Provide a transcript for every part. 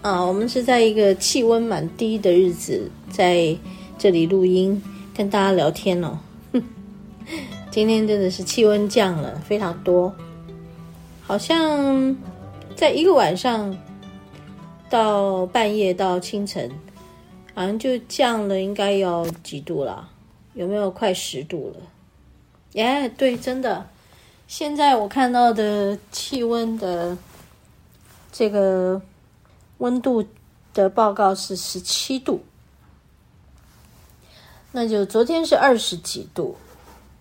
啊，我们是在一个气温蛮低的日子，在这里录音，跟大家聊天哦。今天真的是气温降了非常多，好像在一个晚上到半夜到清晨，好像就降了，应该要几度了？有没有快十度了？耶，对，真的，现在我看到的气温的这个。温度的报告是十七度，那就昨天是二十几度，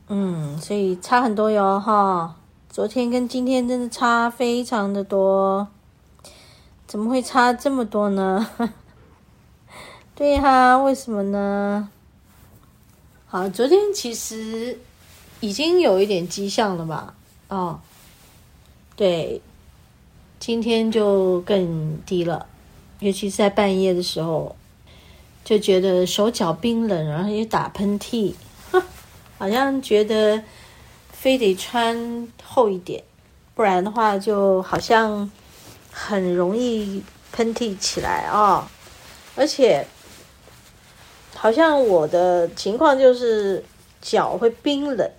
嗯，所以差很多哟哈。昨天跟今天真的差非常的多，怎么会差这么多呢？对哈，为什么呢？好，昨天其实已经有一点迹象了吧？哦，对。今天就更低了，尤其是在半夜的时候，就觉得手脚冰冷，然后又打喷嚏，好像觉得非得穿厚一点，不然的话就好像很容易喷嚏起来啊、而且好像我的情况就是脚会冰冷，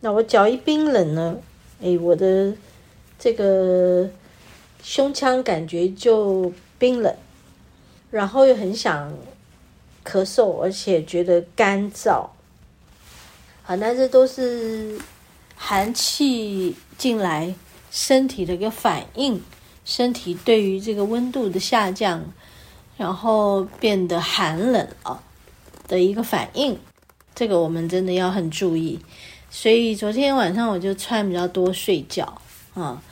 那我脚一冰冷呢，哎，我的。这个胸腔感觉就冰冷，然后又很想咳嗽，而且觉得干燥。好，那这都是寒气进来身体的一个反应，身体对于这个温度的下降，然后变得寒冷啊的一个反应。这个我们真的要很注意。所以昨天晚上我就穿比较多睡觉啊。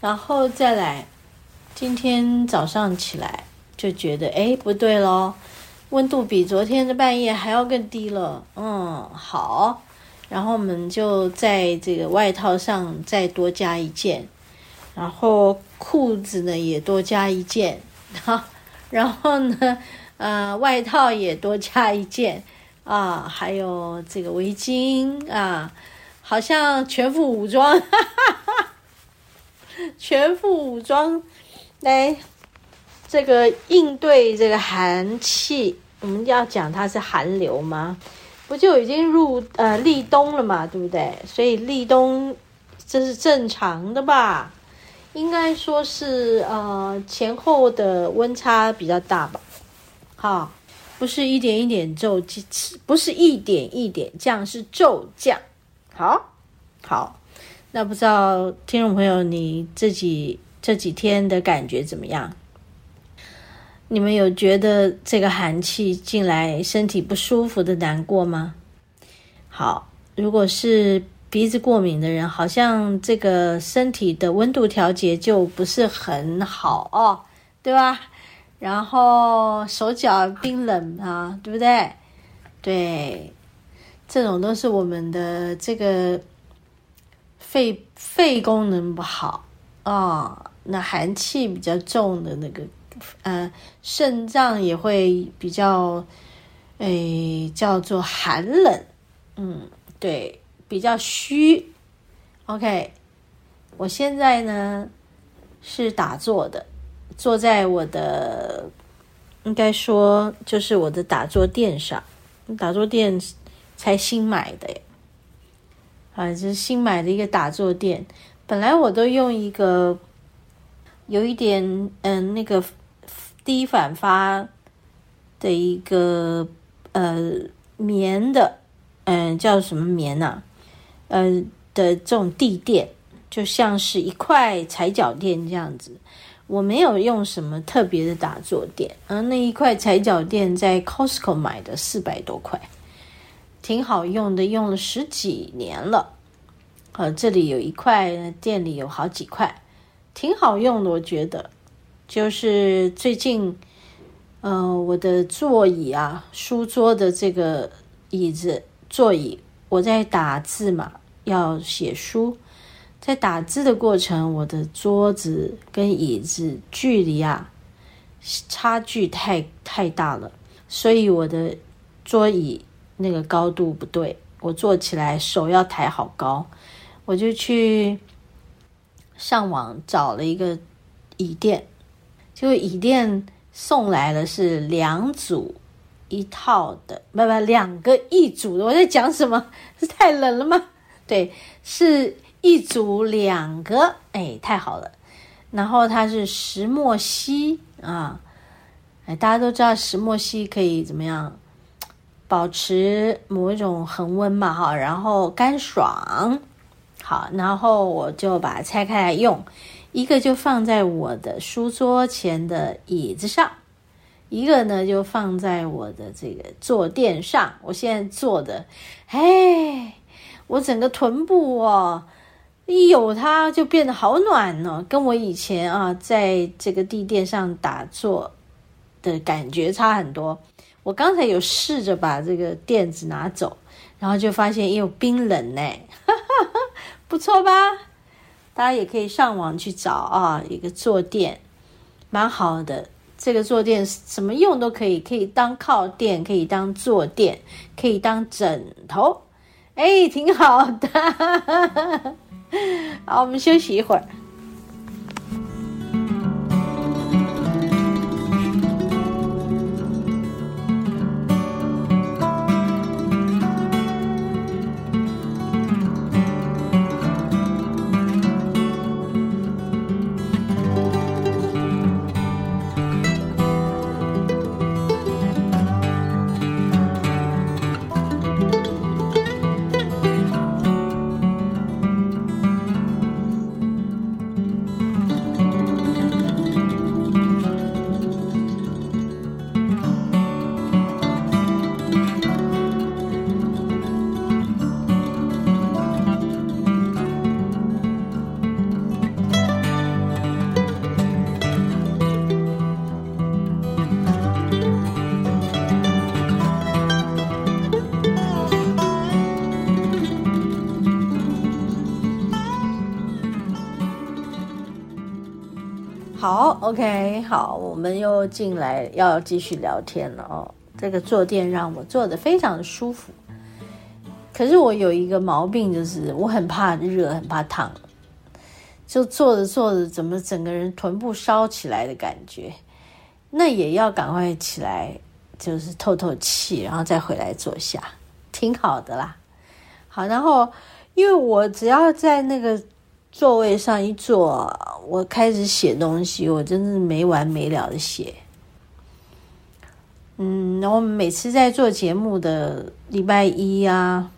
然后再来，今天早上起来就觉得，哎，不对咯，温度比昨天的半夜还要更低了。嗯，好，然后我们就在这个外套上再多加一件，然后裤子呢也多加一件，哈，然后呢，呃，外套也多加一件，啊，还有这个围巾啊，好像全副武装，哈哈。全副武装来，这个应对这个寒气，我们要讲它是寒流吗？不就已经入呃立冬了嘛，对不对？所以立冬这是正常的吧？应该说是呃前后的温差比较大吧？好，不是一点一点骤降，不是一点一点降，是骤降。好，好。那不知道听众朋友你自己这几天的感觉怎么样？你们有觉得这个寒气进来身体不舒服的难过吗？好，如果是鼻子过敏的人，好像这个身体的温度调节就不是很好哦，对吧？然后手脚冰冷啊，对不对？对，这种都是我们的这个。肺肺功能不好啊、那寒气比较重的那个，呃，肾脏也会比较，诶，叫做寒冷，嗯，对，比较虚。OK，我现在呢是打坐的，坐在我的，应该说就是我的打坐垫上，打坐垫才新买的。啊，这是新买的一个打坐垫。本来我都用一个有一点嗯那个低反发的一个呃棉的嗯叫什么棉呐、啊？的这种地垫，就像是一块踩脚垫这样子。我没有用什么特别的打坐垫，而那一块踩脚垫在 Costco 买的四百多块，挺好用的，用了十几年了。呃，这里有一块，店里有好几块，挺好用的，我觉得。就是最近，呃，我的座椅啊，书桌的这个椅子座椅，我在打字嘛，要写书。在打字的过程，我的桌子跟椅子距离啊，差距太太大了，所以我的桌椅那个高度不对，我坐起来手要抬好高，我就去上网找了一个椅垫，结果椅垫送来了是两组一套的，不不，两个一组的。我在讲什么？是太冷了吗？对，是。一组两个，哎，太好了。然后它是石墨烯啊，哎，大家都知道石墨烯可以怎么样保持某一种恒温嘛，哈，然后干爽。好，然后我就把它拆开来用，一个就放在我的书桌前的椅子上，一个呢就放在我的这个坐垫上。我现在坐的，哎，我整个臀部哦。一有它就变得好暖哦，跟我以前啊在这个地垫上打坐的感觉差很多。我刚才有试着把这个垫子拿走，然后就发现又冰冷呢，不错吧？大家也可以上网去找啊，一个坐垫蛮好的。这个坐垫什么用都可以，可以当靠垫，可以当坐垫，可以当枕头，哎，挺好的。好，我们休息一会儿。好，OK，好，我们又进来要继续聊天了哦。这个坐垫让我坐得非常的舒服，可是我有一个毛病，就是我很怕热，很怕烫，就坐着坐着，怎么整个人臀部烧起来的感觉？那也要赶快起来，就是透透气，然后再回来坐下，挺好的啦。好，然后因为我只要在那个。座位上一坐，我开始写东西，我真的是没完没了的写。嗯，然后每次在做节目的礼拜一啊，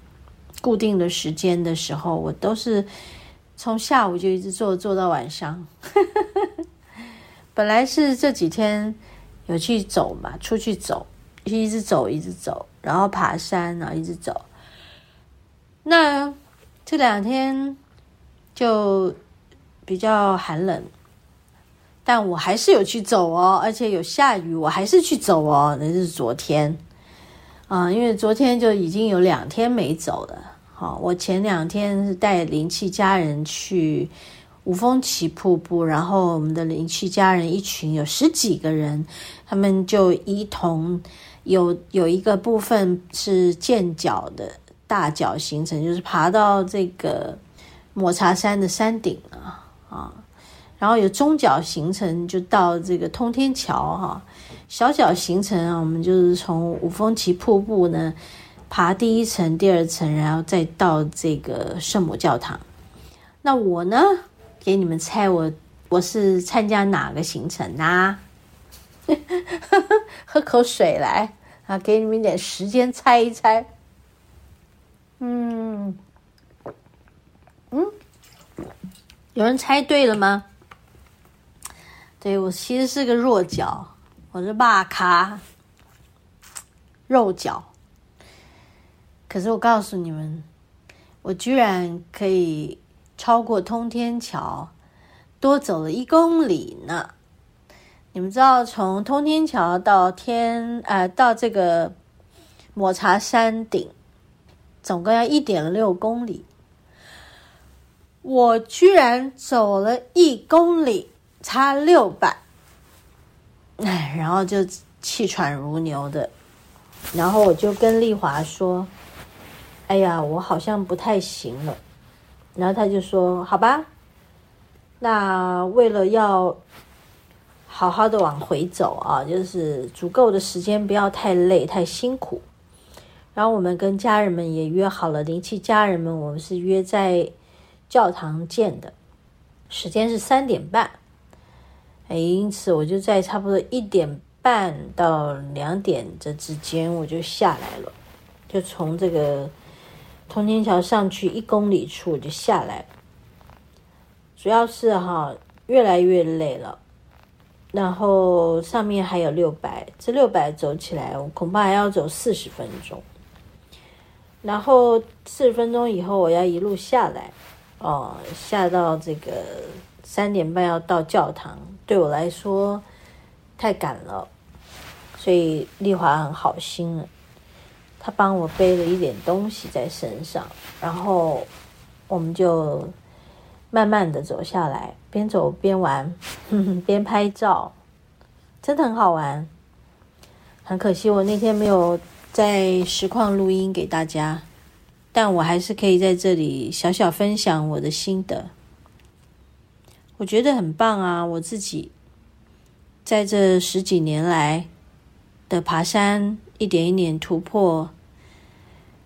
固定的时间的时候，我都是从下午就一直做做到晚上。本来是这几天有去走嘛，出去走，一直走一直走，然后爬山然后，一直走。那这两天。就比较寒冷，但我还是有去走哦，而且有下雨，我还是去走哦。那是昨天啊，因为昨天就已经有两天没走了。好，我前两天是带灵气家人去五峰奇瀑布，然后我们的灵气家人一群有十几个人，他们就一同有有一个部分是健脚的大脚行程，就是爬到这个。抹茶山的山顶啊啊，然后有中脚行程就到这个通天桥哈，小脚行程啊，我们就是从五峰奇瀑布呢爬第一层、第二层，然后再到这个圣母教堂。那我呢，给你们猜我我是参加哪个行程啊？喝口水来啊，给你们点时间猜一猜。嗯嗯，有人猜对了吗？对，我其实是个弱脚，我是肉脚，肉脚。可是我告诉你们，我居然可以超过通天桥，多走了一公里呢。你们知道，从通天桥到天，呃，到这个抹茶山顶，总共要一点六公里，我居然走了一公里。差六百，哎，然后就气喘如牛的，然后我就跟丽华说：“哎呀，我好像不太行了。”然后他就说：“好吧，那为了要好好的往回走啊，就是足够的时间，不要太累太辛苦。”然后我们跟家人们也约好了，灵气家人们，我们是约在教堂见的，时间是三点半。哎，因此我就在差不多一点半到两点这之间，我就下来了，就从这个通天桥上去一公里处我就下来。主要是哈，越来越累了，然后上面还有六百，这六百走起来，我恐怕还要走四十分钟。然后四十分钟以后，我要一路下来，哦，下到这个。三点半要到教堂，对我来说太赶了，所以丽华很好心了，她帮我背了一点东西在身上，然后我们就慢慢的走下来，边走边玩，哼哼，边拍照，真的很好玩。很可惜我那天没有在实况录音给大家，但我还是可以在这里小小分享我的心得。我觉得很棒啊！我自己在这十几年来的爬山，一点一点突破，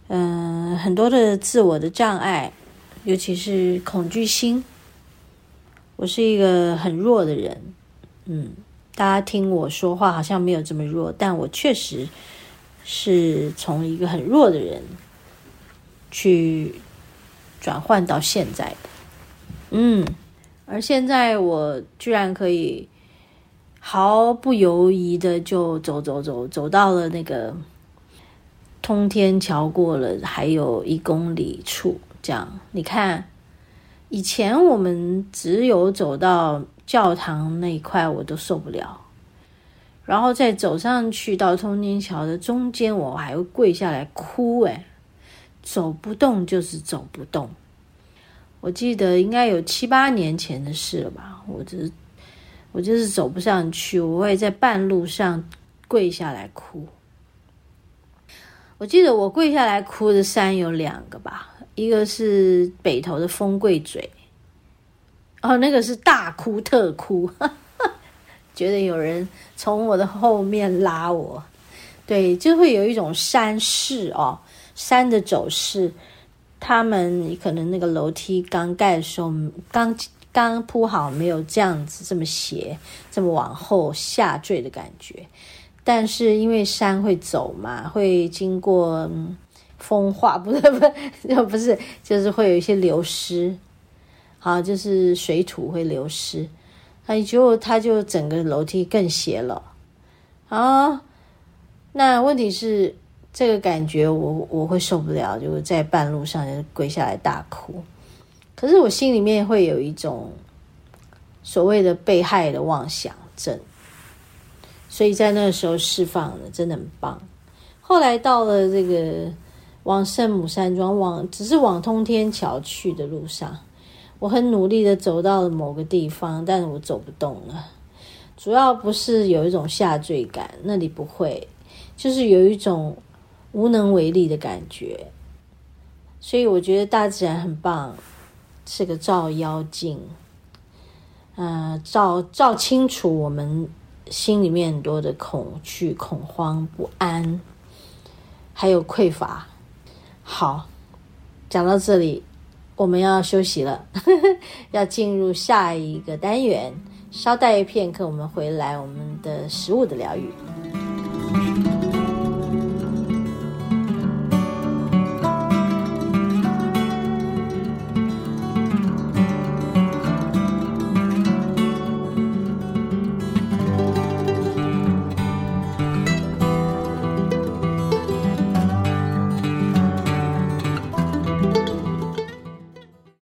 嗯、很多的自我的障碍，尤其是恐惧心。我是一个很弱的人，嗯，大家听我说话好像没有这么弱，但我确实是从一个很弱的人去转换到现在的，嗯。而现在我居然可以毫不犹豫的就走走走走到了那个通天桥，过了还有一公里处，这样。你看，以前我们只有走到教堂那一块我都受不了，然后再走上去到通天桥的中间，我还会跪下来哭，哎，走不动就是走不动。我记得应该有七八年前的事了吧，我就是我就是走不上去，我会在半路上跪下来哭。我记得我跪下来哭的山有两个吧，一个是北投的风贵嘴，哦，那个是大哭特哭，觉得有人从我的后面拉我，对，就会有一种山势哦，山的走势。他们可能那个楼梯刚盖的时候，刚刚铺好，没有这样子这么斜，这么往后下坠的感觉。但是因为山会走嘛，会经过风化，不是不是不是，就是会有一些流失，好，就是水土会流失，那就它就整个楼梯更斜了。啊，那问题是。这个感觉我我会受不了，就是在半路上就跪下来大哭。可是我心里面会有一种所谓的被害的妄想症，所以在那个时候释放了，真的很棒。后来到了这个往圣母山庄往只是往通天桥去的路上，我很努力的走到了某个地方，但是我走不动了。主要不是有一种下坠感，那里不会，就是有一种。无能为力的感觉，所以我觉得大自然很棒，是个照妖镜，呃，照照清楚我们心里面很多的恐惧、恐慌、不安，还有匮乏。好，讲到这里，我们要休息了，要进入下一个单元。稍待片刻，我们回来，我们的食物的疗愈。